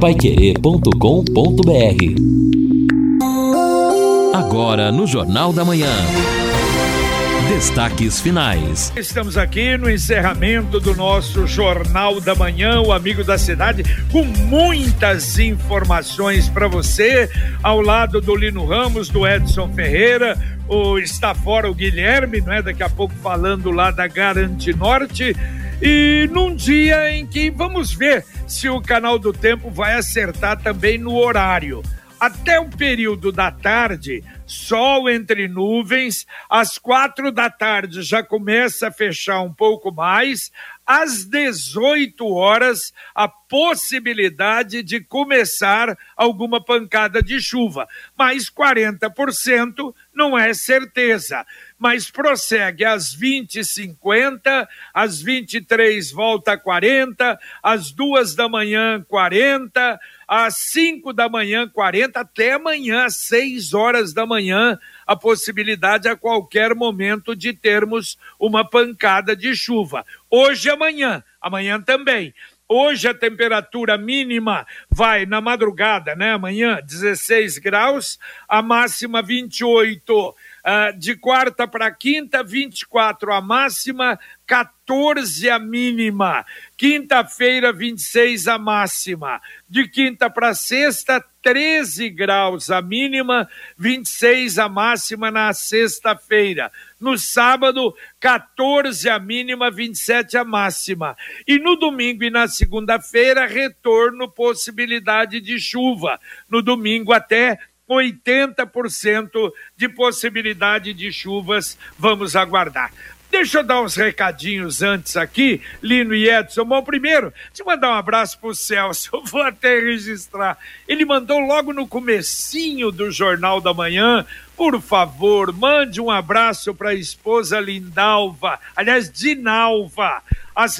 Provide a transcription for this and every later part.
paiquerê.com.br Agora no Jornal da Manhã. Destaques finais. Estamos aqui no encerramento do nosso Jornal da Manhã, o Amigo da Cidade, com muitas informações para você, ao lado do Lino Ramos, do Edson Ferreira, o está fora o Guilherme, não é? Daqui a pouco falando lá da Garante Norte. E num dia em que vamos ver se o canal do tempo vai acertar também no horário. Até o período da tarde, sol entre nuvens, às quatro da tarde já começa a fechar um pouco mais, às 18 horas, a possibilidade de começar alguma pancada de chuva, mas 40% não é certeza. Mas prossegue às 20h50, às 23 volta a 40, às duas da manhã 40, às 5 da manhã 40, até amanhã, às 6 horas da manhã, a possibilidade a qualquer momento de termos uma pancada de chuva. Hoje e amanhã, amanhã também. Hoje a temperatura mínima vai na madrugada, né? Amanhã, 16 graus, a máxima 28. Uh, de quarta para quinta, 24 a máxima, 14 a mínima. Quinta-feira, 26 a máxima. De quinta para sexta, 13 graus a mínima, 26 a máxima na sexta-feira. No sábado, 14 a mínima, 27 a máxima. E no domingo e na segunda-feira, retorno, possibilidade de chuva. No domingo até 80% de possibilidade de chuvas. Vamos aguardar. Deixa eu dar uns recadinhos antes aqui, Lino e Edson. Bom, primeiro, te mandar um abraço pro Celso, eu vou até registrar. Ele mandou logo no comecinho do Jornal da Manhã, por favor, mande um abraço para a esposa Lindalva, aliás, Dinalva,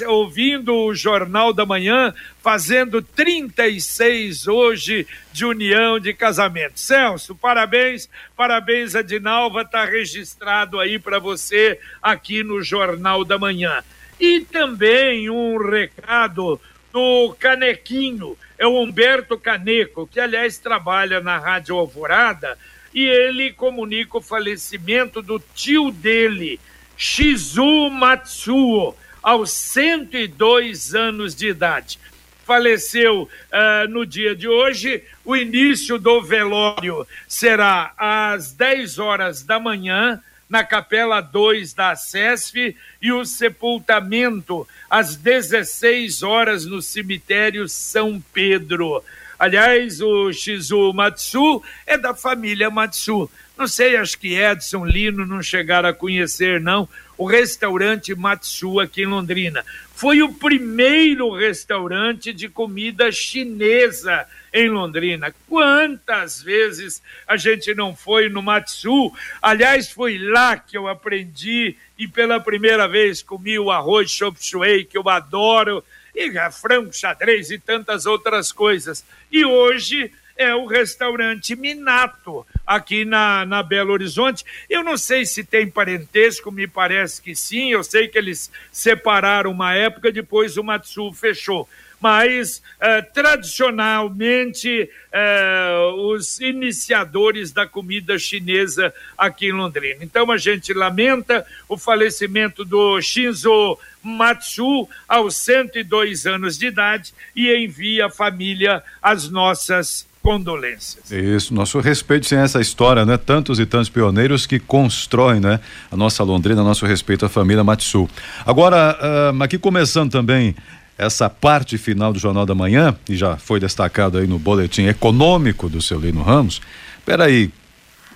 ouvindo o Jornal da Manhã, fazendo 36 hoje de união de casamento. Celso, parabéns, parabéns a Dinalva, está registrado aí para você aqui no Jornal da Manhã. E também um recado do Canequinho, é o Humberto Caneco, que aliás trabalha na Rádio Alvorada, e ele comunica o falecimento do tio dele, Shizu Matsuo aos 102 anos de idade. Faleceu uh, no dia de hoje. O início do velório será às 10 horas da manhã, na Capela 2 da SESF, e o sepultamento às 16 horas no cemitério São Pedro. Aliás, o Shizu Matsu é da família Matsu. Não sei, acho que Edson Lino não chegaram a conhecer, não o restaurante Matsu aqui em Londrina. Foi o primeiro restaurante de comida chinesa em Londrina. Quantas vezes a gente não foi no Matsu? Aliás, foi lá que eu aprendi e pela primeira vez comi o arroz chop suey, que eu adoro, e frango xadrez e tantas outras coisas. E hoje é o restaurante Minato, aqui na, na Belo Horizonte. Eu não sei se tem parentesco, me parece que sim. Eu sei que eles separaram uma época, depois o Matsu fechou mas eh, tradicionalmente eh, os iniciadores da comida chinesa aqui em Londrina. Então a gente lamenta o falecimento do Shinzo Matsu aos 102 anos de idade e envia à família as nossas condolências. Isso, nosso respeito sem essa história, né? Tantos e tantos pioneiros que constroem, né? A nossa Londrina, nosso respeito à família Matsu. Agora, uh, aqui começando também essa parte final do Jornal da Manhã, e já foi destacado aí no boletim econômico do seu Lino Ramos. Peraí,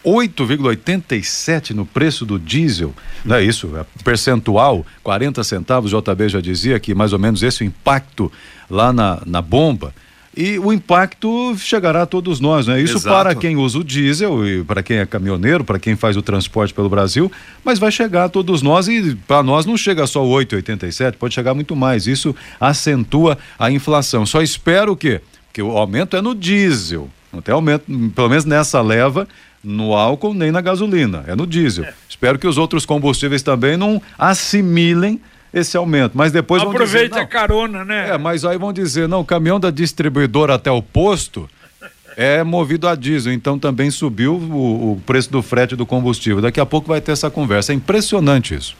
8,87 no preço do diesel, não é isso? É percentual, 40 centavos, o JB já dizia que mais ou menos esse o impacto lá na, na bomba e o impacto chegará a todos nós, né? Isso Exato. para quem usa o diesel e para quem é caminhoneiro, para quem faz o transporte pelo Brasil, mas vai chegar a todos nós e para nós não chega só 8,87, pode chegar muito mais. Isso acentua a inflação. Só espero que que o aumento é no diesel, não tem aumento, pelo menos nessa leva, no álcool nem na gasolina, é no diesel. É. Espero que os outros combustíveis também não assimilem esse aumento. Mas depois Aproveita vão dizer, a carona, né? É, mas aí vão dizer, não, o caminhão da distribuidora até o posto é movido a diesel, então também subiu o, o preço do frete do combustível. Daqui a pouco vai ter essa conversa. É impressionante isso.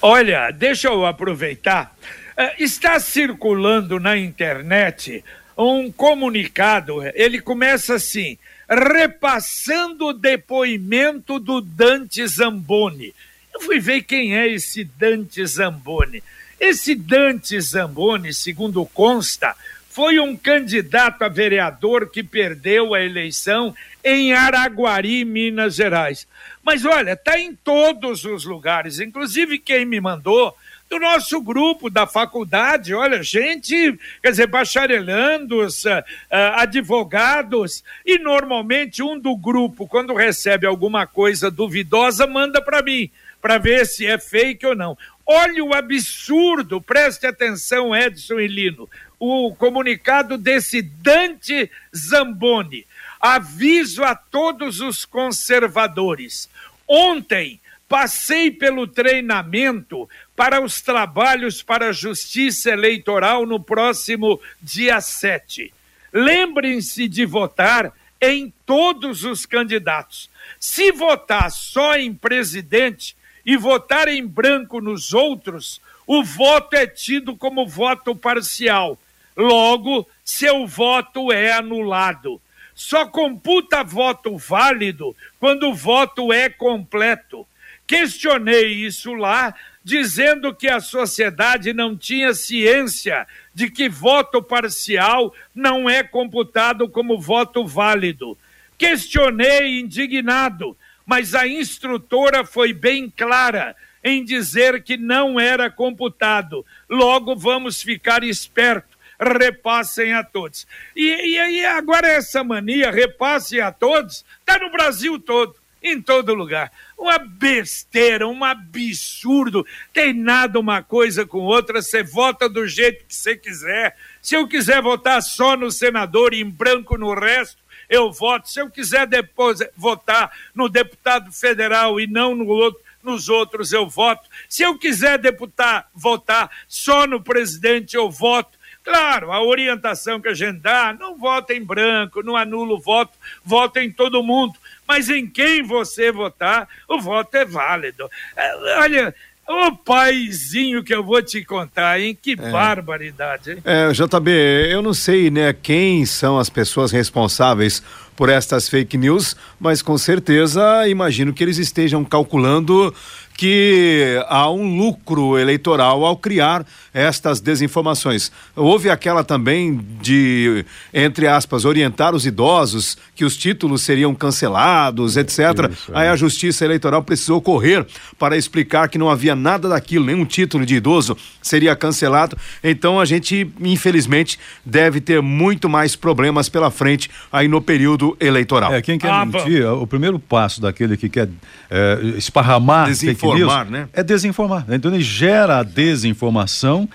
Olha, deixa eu aproveitar. Uh, está circulando na internet um comunicado. Ele começa assim: repassando o depoimento do Dante Zamboni. Eu fui ver quem é esse Dante Zamboni. Esse Dante Zamboni, segundo consta, foi um candidato a vereador que perdeu a eleição em Araguari, Minas Gerais. Mas olha, está em todos os lugares, inclusive quem me mandou do nosso grupo da faculdade, olha, gente, quer dizer, bacharelandos, uh, uh, advogados, e normalmente um do grupo, quando recebe alguma coisa duvidosa, manda para mim, para ver se é fake ou não. Olha o absurdo, preste atenção, Edson e Lino, o comunicado desse Dante Zamboni. Aviso a todos os conservadores. Ontem passei pelo treinamento para os trabalhos para a Justiça Eleitoral no próximo dia 7. Lembrem-se de votar em todos os candidatos. Se votar só em presidente e votar em branco nos outros, o voto é tido como voto parcial. Logo, seu voto é anulado. Só computa voto válido quando o voto é completo. Questionei isso lá dizendo que a sociedade não tinha ciência de que voto parcial não é computado como voto válido. Questionei indignado, mas a instrutora foi bem clara em dizer que não era computado. Logo vamos ficar espertos repassem a todos. E, aí agora essa mania, repassem a todos, está no Brasil todo em todo lugar. Uma besteira, um absurdo. Tem nada uma coisa com outra, você vota do jeito que você quiser. Se eu quiser votar só no senador e em branco no resto, eu voto. Se eu quiser depois votar no deputado federal e não no outro, nos outros, eu voto. Se eu quiser deputar, votar só no presidente, eu voto. Claro, a orientação que a gente dá, não vota em branco, não anula o voto, vota em todo mundo mas em quem você votar, o voto é válido. É, olha, Ô paizinho que eu vou te contar, hein? Que é. barbaridade, hein? É, JB, eu não sei, né, quem são as pessoas responsáveis por estas fake news, mas com certeza imagino que eles estejam calculando que há um lucro eleitoral ao criar estas desinformações. Houve aquela também de, entre aspas, orientar os idosos que os títulos seriam cancelados, etc. Isso, é. Aí a Justiça Eleitoral precisou correr para explicar que não havia nada daquilo, nenhum título de idoso seria cancelado. Então a gente, infelizmente, deve ter muito mais problemas pela frente aí no período eleitoral. É, quem quer ah, mentir, o primeiro passo daquele que quer é, esparramar desinformar, news, né? É desinformar. Então ele gera a desinformação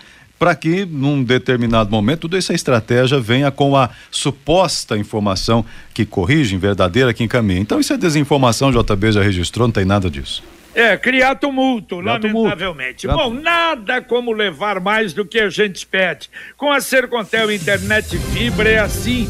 para que, num determinado momento, toda essa estratégia venha com a suposta informação que corrige, verdadeira, que encaminha. Então, isso é desinformação, JB já registrou, não tem nada disso. É, criar tumulto, criar lamentavelmente. Tumulto. Bom, nada como levar mais do que a gente pede. Com a Sercontel Internet Fibra é assim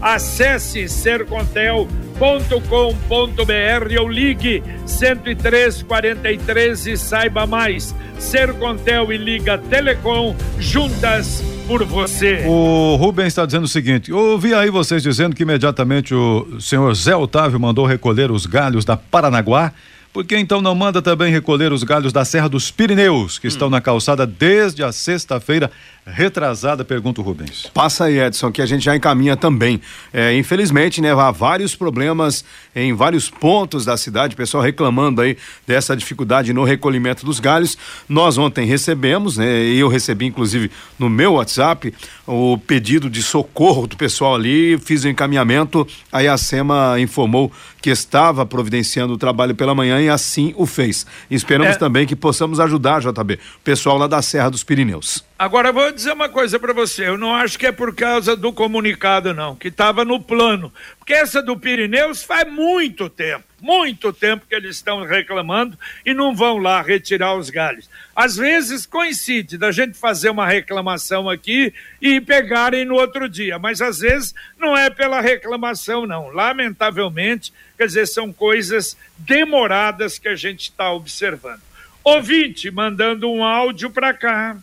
Acesse sercontel.com.br ou ligue 10343 e saiba mais. Sercontel e Liga Telecom juntas por você. O Rubens está dizendo o seguinte: ouvi aí vocês dizendo que imediatamente o senhor Zé Otávio mandou recolher os galhos da Paranaguá. Por que então não manda também recolher os galhos da Serra dos Pirineus, que hum. estão na calçada desde a sexta-feira, retrasada, pergunta o Rubens. Passa aí, Edson, que a gente já encaminha também. É, infelizmente, né, há vários problemas em vários pontos da cidade, pessoal reclamando aí dessa dificuldade no recolhimento dos galhos. Nós ontem recebemos, né, e eu recebi inclusive no meu WhatsApp o pedido de socorro do pessoal ali, fiz o encaminhamento, aí a SEMA informou que estava providenciando o trabalho pela manhã e assim o fez. esperamos é... também que possamos ajudar, JB, o pessoal lá da Serra dos Pirineus. Agora vou dizer uma coisa para você, eu não acho que é por causa do comunicado não, que estava no plano, porque essa do Pirineus faz muito tempo, muito tempo que eles estão reclamando e não vão lá retirar os galhos. Às vezes coincide da gente fazer uma reclamação aqui e pegarem no outro dia, mas às vezes não é pela reclamação não, lamentavelmente, quer dizer, são coisas demoradas que a gente está observando. Ouvinte mandando um áudio para cá.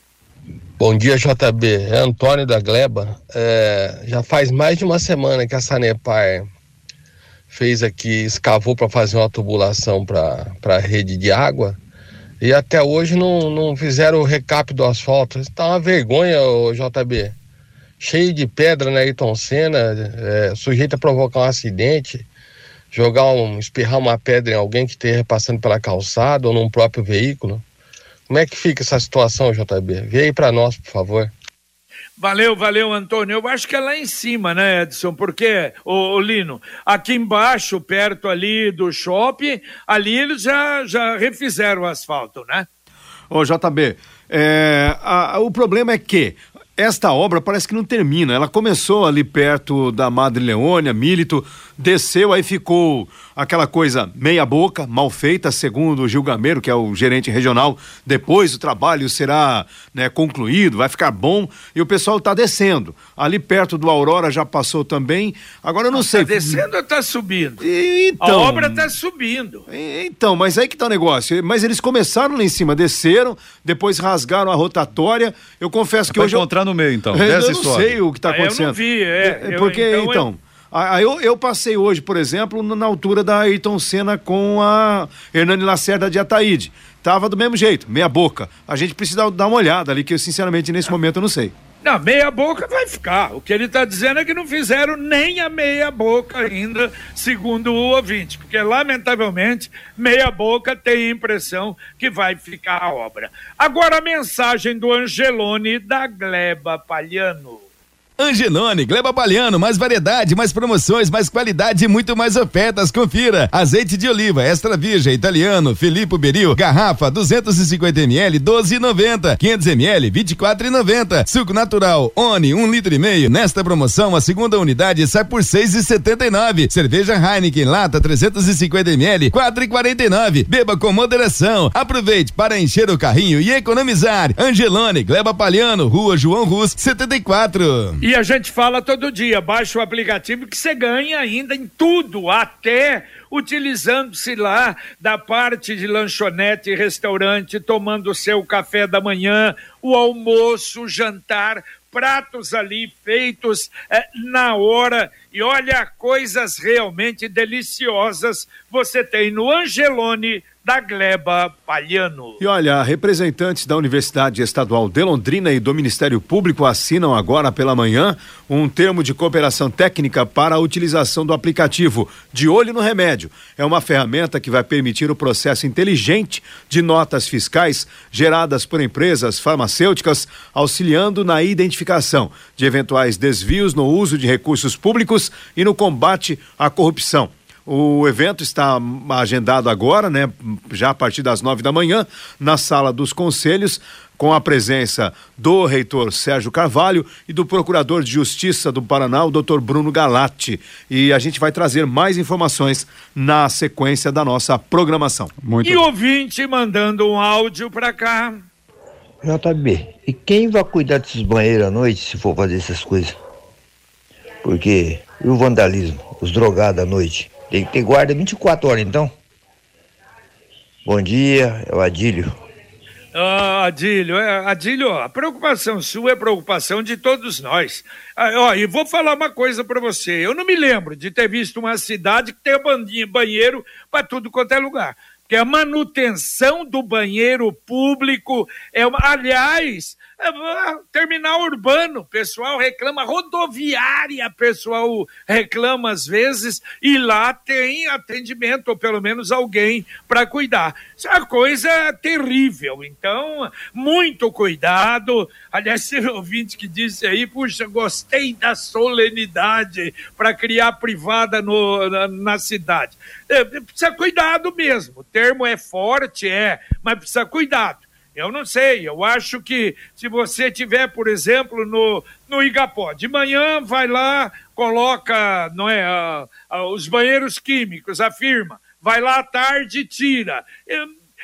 Bom dia, JB. É Antônio da Gleba. É, já faz mais de uma semana que a Sanepar fez aqui, escavou para fazer uma tubulação para a rede de água e até hoje não, não fizeram o recap do asfalto. Está uma vergonha, o JB. Cheio de pedra na Ayrton Senna, é, sujeito a provocar um acidente, jogar um, espirrar uma pedra em alguém que esteja passando pela calçada ou num próprio veículo. Como é que fica essa situação, JB? Vê aí para nós, por favor. Valeu, valeu, Antônio. Eu acho que é lá em cima, né, Edson? Porque, ô, ô, Lino, aqui embaixo, perto ali do shopping, ali eles já, já refizeram o asfalto, né? Ô, JB, é, a, o problema é que esta obra parece que não termina. Ela começou ali perto da Madre Leônia, Milito, desceu, aí ficou aquela coisa meia boca, mal feita, segundo o Gil Gameiro, que é o gerente regional. Depois o trabalho será né, concluído, vai ficar bom e o pessoal está descendo. Ali perto do Aurora já passou também. Agora eu não ah, sei. Está descendo ou está subindo? Então, A obra está subindo. Então, mas aí que está o negócio. Mas eles começaram lá em cima, desceram, depois rasgaram a rotatória. Eu confesso que hoje. encontrar eu... no meio, então. Eu não sei o que está acontecendo. Ah, eu não vi, é. é porque, eu, então. então Aí eu, eu, passei hoje, por exemplo, na altura da Ayrton Senna com a Hernani Lacerda de Ataíde. Tava do mesmo jeito, meia boca. A gente precisa dar uma olhada ali, que eu, sinceramente nesse momento eu não sei. Não, meia boca vai ficar. O que ele está dizendo é que não fizeram nem a meia boca ainda, segundo o ouvinte, porque lamentavelmente meia boca tem a impressão que vai ficar a obra. Agora a mensagem do Angelone da Gleba Palhano. Angelone, Gleba Baliano, mais variedade, mais promoções, mais qualidade e muito mais ofertas. Confira. Azeite de oliva extra virgem italiano, Filippo Beril, garrafa 250 ml 12,90, 500 ml 24,90. Suco natural Oni 1 um litro e meio. Nesta promoção a segunda unidade sai por 6,79. Cerveja Heineken lata 350 ml 4,49. Beba com moderação. Aproveite para encher o carrinho e economizar. Angelone, Gleba Paliano, Rua João Rus 74. E a gente fala todo dia, baixa o aplicativo que você ganha ainda em tudo, até utilizando-se lá da parte de lanchonete e restaurante, tomando o seu café da manhã, o almoço, o jantar, pratos ali feitos é, na hora. E olha, coisas realmente deliciosas você tem no Angelone da Gleba Palhano. E olha, representantes da Universidade Estadual de Londrina e do Ministério Público assinam agora pela manhã um termo de cooperação técnica para a utilização do aplicativo De Olho no Remédio. É uma ferramenta que vai permitir o processo inteligente de notas fiscais geradas por empresas farmacêuticas, auxiliando na identificação de eventuais desvios no uso de recursos públicos e no combate à corrupção. O evento está agendado agora, né? Já a partir das nove da manhã, na sala dos conselhos, com a presença do reitor Sérgio Carvalho e do procurador de justiça do Paraná, o doutor Bruno Galati. E a gente vai trazer mais informações na sequência da nossa programação. Muito e ouvinte mandando um áudio para cá. JB, e quem vai cuidar desses banheiros à noite se for fazer essas coisas? Porque e o vandalismo, os drogados à noite? Tem que ter guarda 24 horas, então. Bom dia, é o Adílio. Ah, Adílio, é, Adílio, a preocupação sua é preocupação de todos nós. Ah, ó, e vou falar uma coisa para você. Eu não me lembro de ter visto uma cidade que tenha banheiro para tudo quanto é lugar. Porque a manutenção do banheiro público é uma. Aliás, terminal urbano, pessoal reclama, rodoviária, pessoal reclama às vezes, e lá tem atendimento, ou pelo menos alguém para cuidar. Isso é uma coisa terrível, então, muito cuidado. Aliás, teve ouvinte que disse aí, puxa, gostei da solenidade para criar privada no, na, na cidade. É, precisa cuidado mesmo, o termo é forte, é, mas precisa cuidado. Eu não sei, eu acho que se você tiver, por exemplo, no, no Igapó, de manhã vai lá, coloca não é, a, a, os banheiros químicos, afirma, vai lá à tarde e tira.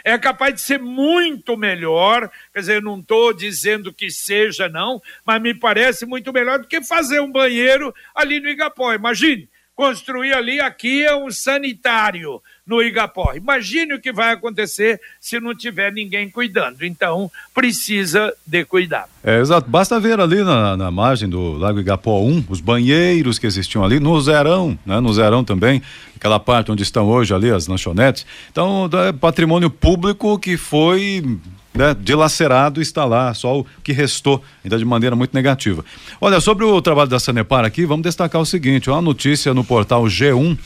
É capaz de ser muito melhor, quer dizer, não estou dizendo que seja, não, mas me parece muito melhor do que fazer um banheiro ali no Igapó. Imagine, construir ali, aqui é um sanitário no Igapó. Imagine o que vai acontecer se não tiver ninguém cuidando. Então, precisa de cuidado. É, exato. Basta ver ali na, na margem do Lago Igapó 1, os banheiros que existiam ali, no Zerão, né? No Zerão também, aquela parte onde estão hoje ali as lanchonetes. Então, é patrimônio público que foi né, dilacerado está lá, só o que restou, ainda de maneira muito negativa. Olha, sobre o trabalho da Sanepar aqui, vamos destacar o seguinte: uma notícia no portal G1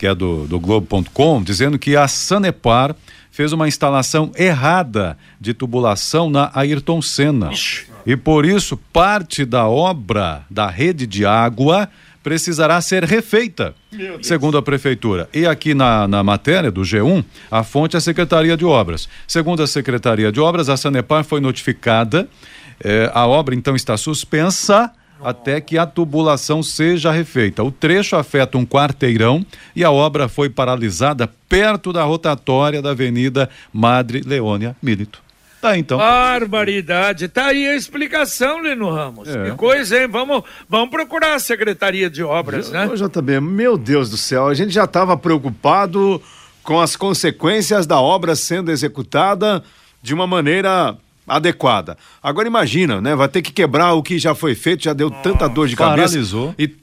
que é do, do Globo.com, dizendo que a Sanepar fez uma instalação errada de tubulação na Ayrton Senna. Ixi. E por isso, parte da obra da rede de água precisará ser refeita, segundo a prefeitura. E aqui na, na matéria do G1, a fonte é a Secretaria de Obras. Segundo a Secretaria de Obras, a Sanepar foi notificada, eh, a obra então está suspensa até que a tubulação seja refeita. O trecho afeta um quarteirão e a obra foi paralisada perto da rotatória da Avenida Madre Leônia Milito. Tá, então. Barbaridade. Tá aí a explicação, Lino Ramos. É. Que coisa, hein? Vamos, vamos procurar a Secretaria de Obras, né? JB, meu Deus do céu, a gente já estava preocupado com as consequências da obra sendo executada de uma maneira adequada. Agora imagina, né? Vai ter que quebrar o que já foi feito, já deu tanta dor de cabeça. Paralisou. E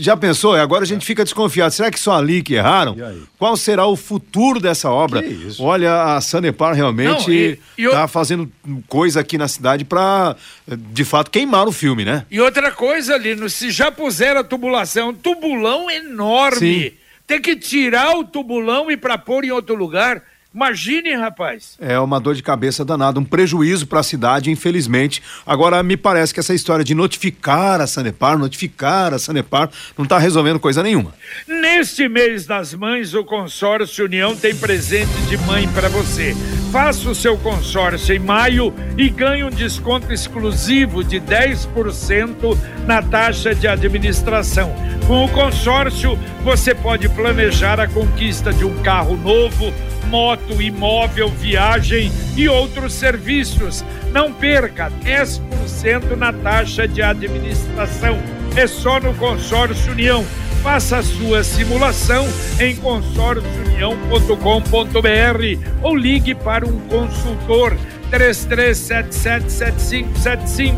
já pensou? Agora a gente fica desconfiado. Será que só ali que erraram? Qual será o futuro dessa obra? Olha, a Sanepar realmente está eu... fazendo coisa aqui na cidade para, de fato, queimar o filme, né? E outra coisa, Lino, se já puseram a tubulação, tubulão enorme. Sim. Tem que tirar o tubulão e para pôr em outro lugar. Imagine, rapaz. É uma dor de cabeça danada, um prejuízo para a cidade, infelizmente. Agora, me parece que essa história de notificar a Sanepar, notificar a Sanepar, não está resolvendo coisa nenhuma. Neste mês das mães, o consórcio União tem presente de mãe para você. Faça o seu consórcio em maio e ganhe um desconto exclusivo de 10% na taxa de administração. Com o consórcio, você pode planejar a conquista de um carro novo moto, imóvel, viagem e outros serviços. Não perca 10% na taxa de administração. É só no Consórcio União. Faça a sua simulação em consórciounião.com.br ou ligue para um consultor 33777575.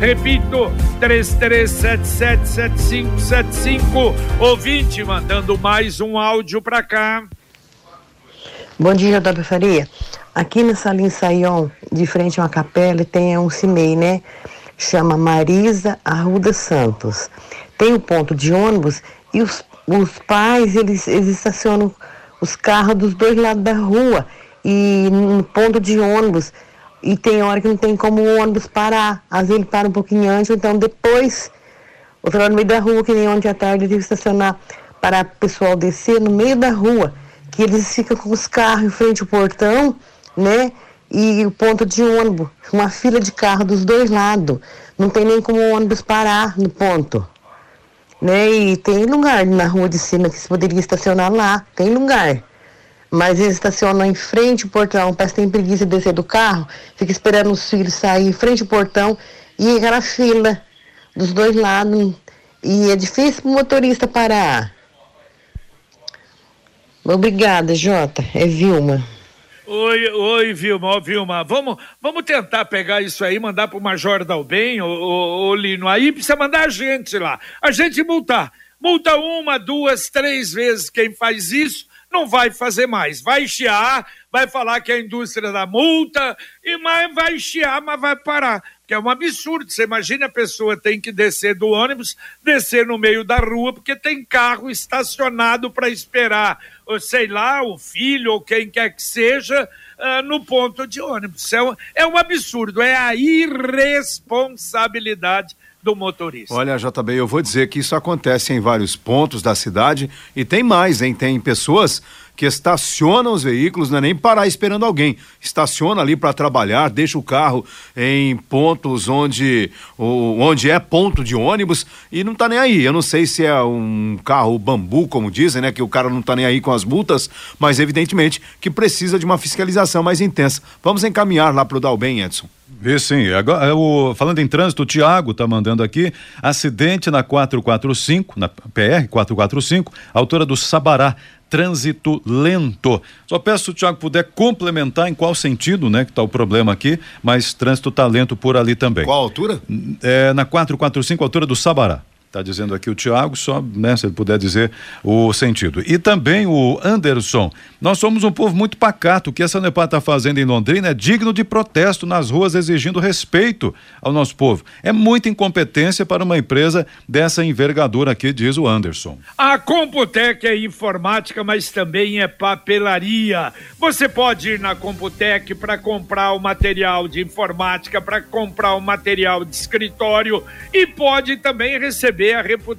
Repito, 33777575. Ouvinte mandando mais um áudio para cá. Bom dia, Dona Faria. Aqui no Salim Saion, de frente a uma capela, tem um CIMEI, né? Chama Marisa Arruda Santos. Tem o um ponto de ônibus e os, os pais, eles, eles estacionam os carros dos dois lados da rua e no ponto de ônibus. E tem hora que não tem como o ônibus parar. Às vezes ele para um pouquinho antes, então depois, outro lado no meio da rua, que nem ontem à tarde, ele que estacionar para o pessoal descer no meio da rua que eles ficam com os carros em frente ao portão, né? E o ponto de ônibus, uma fila de carro dos dois lados. Não tem nem como o ônibus parar no ponto. Né? E tem lugar na rua de cima que se poderia estacionar lá, tem lugar. Mas eles estacionam em frente ao portão, parece que tem preguiça de descer do carro, fica esperando os filhos sair em frente ao portão e aquela fila dos dois lados. E é difícil para o motorista parar. Obrigada, Jota. É Vilma. Oi, oi, Vilma, Vilma, vamos, vamos tentar pegar isso aí, mandar pro Major Dalben, ô, ô, Lino, aí precisa mandar a gente lá, a gente multar, multa uma, duas, três vezes quem faz isso, não vai fazer mais, vai chiar, vai falar que é a indústria da multa, e mais vai chiar, mas vai parar, que é um absurdo. Você imagina a pessoa tem que descer do ônibus, descer no meio da rua, porque tem carro estacionado para esperar, sei lá, o filho ou quem quer que seja, uh, no ponto de ônibus. É um, é um absurdo, é a irresponsabilidade do motorista. Olha, JB, eu vou dizer que isso acontece em vários pontos da cidade e tem mais, hein? Tem pessoas que estacionam os veículos, não é nem parar esperando alguém. Estaciona ali para trabalhar, deixa o carro em pontos onde, onde é ponto de ônibus e não tá nem aí. Eu não sei se é um carro bambu, como dizem, né? Que o cara não tá nem aí com as multas, mas evidentemente que precisa de uma fiscalização mais intensa. Vamos encaminhar lá para o Dalben, Edson. E sim, agora, é o, falando em trânsito, o Tiago está mandando aqui, acidente na 445, na PR 445, altura do Sabará, trânsito lento. Só peço se o Tiago puder complementar em qual sentido, né, que está o problema aqui, mas trânsito está lento por ali também. Qual altura? É, na 445, altura do Sabará. Está dizendo aqui o Tiago, só né, se ele puder dizer o sentido. E também o Anderson. Nós somos um povo muito pacato. O que a Sanepar está fazendo em Londrina é digno de protesto nas ruas, exigindo respeito ao nosso povo. É muita incompetência para uma empresa dessa envergadura aqui, diz o Anderson. A Computec é informática, mas também é papelaria. Você pode ir na Computec para comprar o material de informática, para comprar o material de escritório e pode também receber receber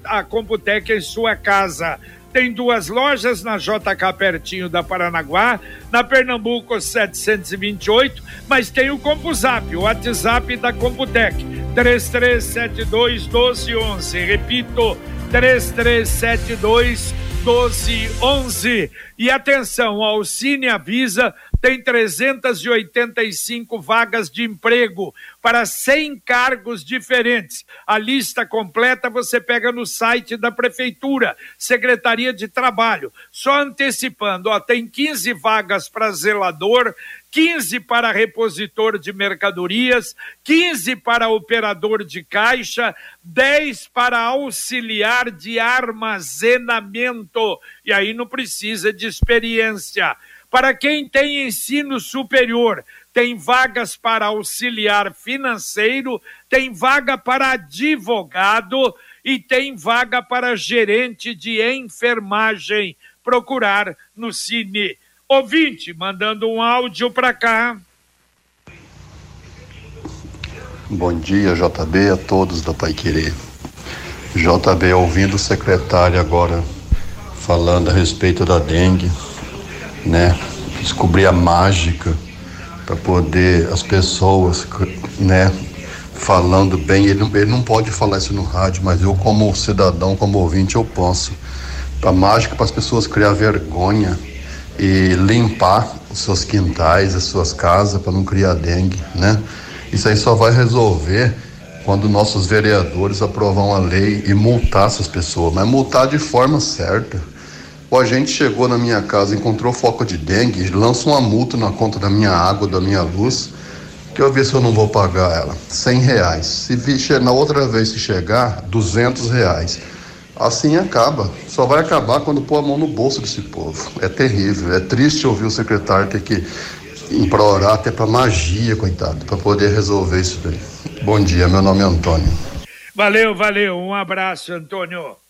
a, a Computec em sua casa. Tem duas lojas na JK pertinho da Paranaguá, na Pernambuco 728, mas tem o CompuZap, o WhatsApp da Computec, 3372 1211. Repito, 3372 1211. E atenção, a Alcine avisa tem 385 vagas de emprego para 100 cargos diferentes. A lista completa você pega no site da Prefeitura, Secretaria de Trabalho. Só antecipando, ó, tem 15 vagas para zelador, 15 para repositor de mercadorias, 15 para operador de caixa, 10 para auxiliar de armazenamento. E aí não precisa de experiência. Para quem tem ensino superior, tem vagas para auxiliar financeiro, tem vaga para advogado e tem vaga para gerente de enfermagem. Procurar no Cine. Ouvinte, mandando um áudio para cá. Bom dia, JB, a todos da Pai Querer. JB, ouvindo o secretário agora falando a respeito da dengue né? Descobrir a mágica para poder as pessoas, né? Falando bem, ele, ele não pode falar isso no rádio, mas eu como cidadão, como ouvinte, eu posso. A mágica para as pessoas criar vergonha e limpar os seus quintais, as suas casas para não criar dengue, né? Isso aí só vai resolver quando nossos vereadores aprovar uma lei e multar essas pessoas, mas multar de forma certa o agente chegou na minha casa, encontrou foco de dengue, lança uma multa na conta da minha água, da minha luz, que eu ver se eu não vou pagar ela. 100 reais. Se vir, na outra vez que chegar, 200 reais. Assim acaba. Só vai acabar quando pôr a mão no bolso desse povo. É terrível. É triste ouvir o secretário ter que implorar até para magia, coitado, para poder resolver isso daí. Bom dia, meu nome é Antônio. Valeu, valeu. Um abraço, Antônio.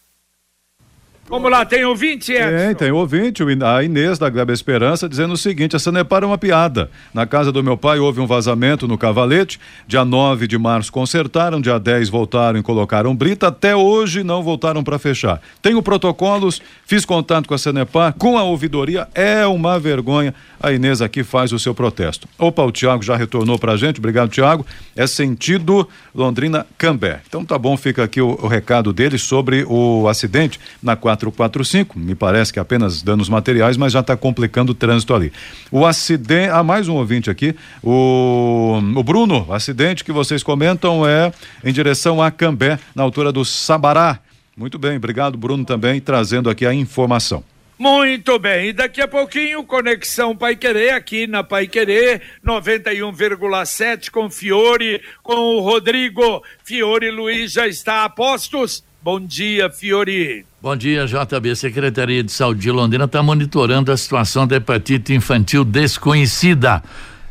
Vamos lá, tem ouvinte, Edson? Tem, tem ouvinte, a Inês da Gleba Esperança, dizendo o seguinte: a Sanepar é uma piada. Na casa do meu pai houve um vazamento no cavalete. Dia 9 de março consertaram, dia 10 voltaram e colocaram brita. Até hoje não voltaram para fechar. Tenho protocolos, fiz contato com a Sanepar, com a ouvidoria. É uma vergonha. A Inês aqui faz o seu protesto. Opa, o Tiago já retornou para a gente. Obrigado, Tiago. É sentido Londrina Cambé. Então tá bom, fica aqui o, o recado dele sobre o acidente na 4 445, me parece que apenas danos materiais, mas já está complicando o trânsito ali. O acidente, há ah, mais um ouvinte aqui, o, o Bruno, o acidente que vocês comentam é em direção a Cambé, na altura do Sabará. Muito bem, obrigado Bruno também, trazendo aqui a informação. Muito bem, e daqui a pouquinho, Conexão Pai Querer, aqui na Pai Querer, 91,7 com Fiore, com o Rodrigo. Fiore Luiz já está a postos. Bom dia, Fiore. Bom dia, JB. Secretaria de Saúde de Londrina está monitorando a situação da hepatite infantil desconhecida.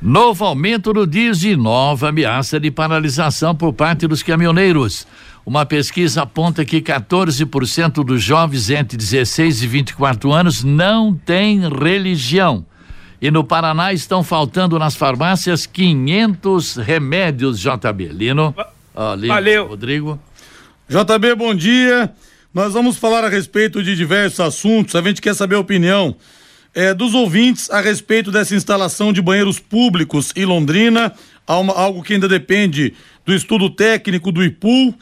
Novo aumento no diesel e nova ameaça de paralisação por parte dos caminhoneiros. Uma pesquisa aponta que 14% dos jovens entre 16 e 24 anos não têm religião. E no Paraná estão faltando nas farmácias 500 remédios, JB. Lino. Lino Valeu. Rodrigo. JB, bom dia. Nós vamos falar a respeito de diversos assuntos. A gente quer saber a opinião é, dos ouvintes a respeito dessa instalação de banheiros públicos em Londrina, algo que ainda depende do estudo técnico do IPUL.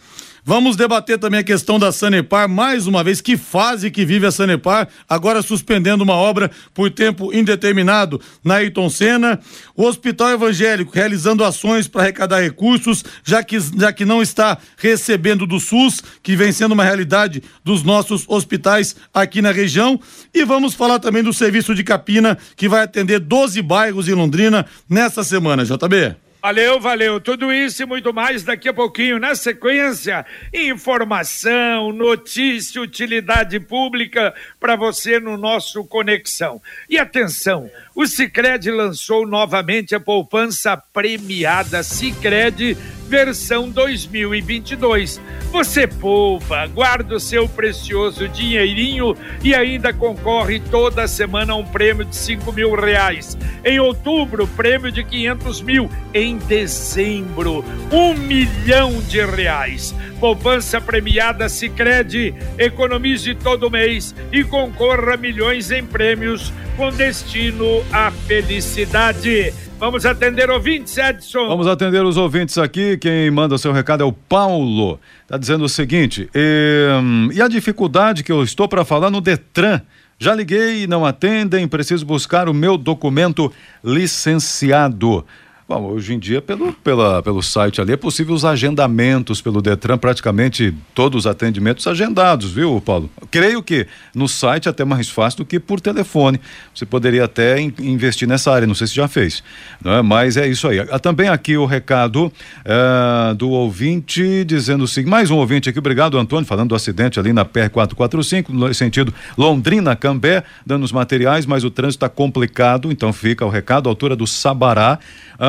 Vamos debater também a questão da Sanepar, mais uma vez, que fase que vive a Sanepar, agora suspendendo uma obra por tempo indeterminado na Ayrton Senna. O Hospital Evangélico realizando ações para arrecadar recursos, já que, já que não está recebendo do SUS, que vem sendo uma realidade dos nossos hospitais aqui na região. E vamos falar também do serviço de Capina, que vai atender 12 bairros em Londrina nessa semana, JB. Valeu, valeu. Tudo isso e muito mais daqui a pouquinho. Na sequência, informação, notícia, utilidade pública para você no nosso Conexão. E atenção, o Sicredi lançou novamente a poupança premiada Sicredi versão 2022. Você poupa, guarda o seu precioso dinheirinho e ainda concorre toda semana a um prêmio de 5 mil reais. Em outubro, prêmio de 500 mil. Em dezembro, um milhão de reais. Poupança premiada Sicredi. Economize todo mês e concorra a milhões em prêmios com destino à felicidade. Vamos atender ouvintes, Edson. Vamos atender os ouvintes aqui. Quem manda seu recado é o Paulo. Está dizendo o seguinte: e, e a dificuldade que eu estou para falar no Detran. Já liguei e não atendem, preciso buscar o meu documento licenciado. Bom, hoje em dia, pelo, pela, pelo site ali, é possível os agendamentos pelo Detran, praticamente todos os atendimentos agendados, viu, Paulo? Creio que no site é até mais fácil do que por telefone. Você poderia até in, investir nessa área, não sei se já fez, é? mas é isso aí. Ah, também aqui o recado é, do ouvinte dizendo o seguinte: mais um ouvinte aqui, obrigado, Antônio, falando do acidente ali na PR-445, no sentido Londrina-Cambé, dando os materiais, mas o trânsito está complicado, então fica o recado, altura do Sabará.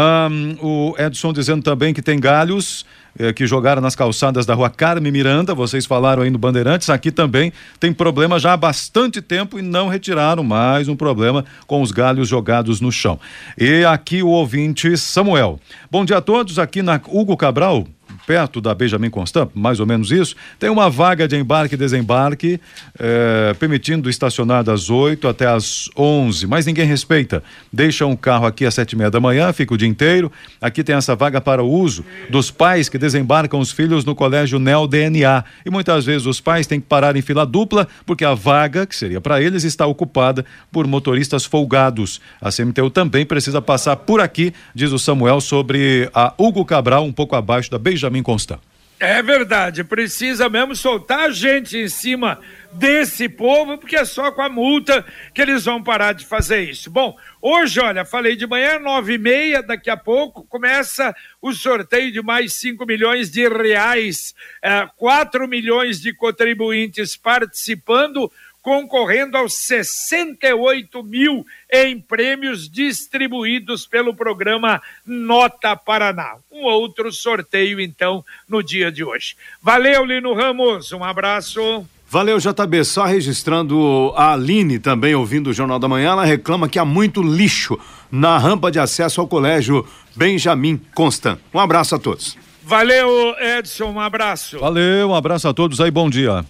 Um, o Edson dizendo também que tem galhos eh, que jogaram nas calçadas da rua Carme Miranda, vocês falaram aí no Bandeirantes, aqui também tem problema já há bastante tempo e não retiraram mais um problema com os galhos jogados no chão. E aqui o ouvinte Samuel. Bom dia a todos, aqui na Hugo Cabral, perto da Benjamin Constant, mais ou menos isso, tem uma vaga de embarque e desembarque, eh, permitindo estacionar das 8 até as 11, mas ninguém respeita. Deixa um carro aqui às sete e meia da manhã, fica o dia inteiro. Aqui tem essa vaga para o uso dos pais que desembarcam os filhos no colégio Neo DNA. E muitas vezes os pais têm que parar em fila dupla, porque a vaga, que seria para eles, está ocupada por motoristas folgados. A CMTU também precisa passar por aqui, diz o Samuel, sobre a Hugo Cabral, um pouco abaixo da Benjamin mim consta. É verdade, precisa mesmo soltar a gente em cima desse povo, porque é só com a multa que eles vão parar de fazer isso. Bom, hoje, olha, falei de manhã, nove e meia, daqui a pouco começa o sorteio de mais cinco milhões de reais, é, quatro milhões de contribuintes participando, concorrendo aos 68 mil em prêmios distribuídos pelo programa Nota Paraná. Um outro sorteio, então, no dia de hoje. Valeu, Lino Ramos, um abraço. Valeu, JB. Só registrando a Aline também ouvindo o Jornal da Manhã, ela reclama que há muito lixo na rampa de acesso ao colégio Benjamin Constant. Um abraço a todos. Valeu, Edson, um abraço. Valeu, um abraço a todos aí, bom dia.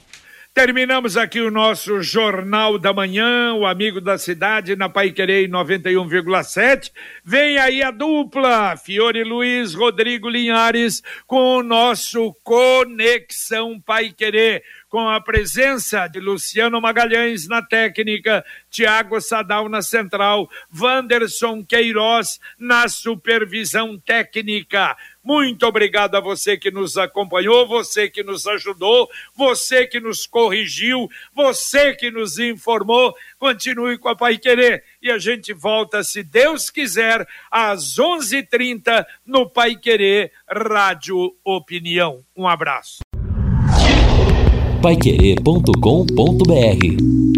Terminamos aqui o nosso Jornal da Manhã, o Amigo da Cidade, na Pai Querer 91,7. Vem aí a dupla, Fiore Luiz, Rodrigo Linhares, com o nosso Conexão Pai Querer com a presença de Luciano Magalhães na técnica, Tiago Sadal na central, Wanderson Queiroz na supervisão técnica. Muito obrigado a você que nos acompanhou, você que nos ajudou, você que nos corrigiu, você que nos informou. Continue com a Pai Querer e a gente volta, se Deus quiser, às 11:30 no Pai Querer Rádio Opinião. Um abraço paiquerê.com.br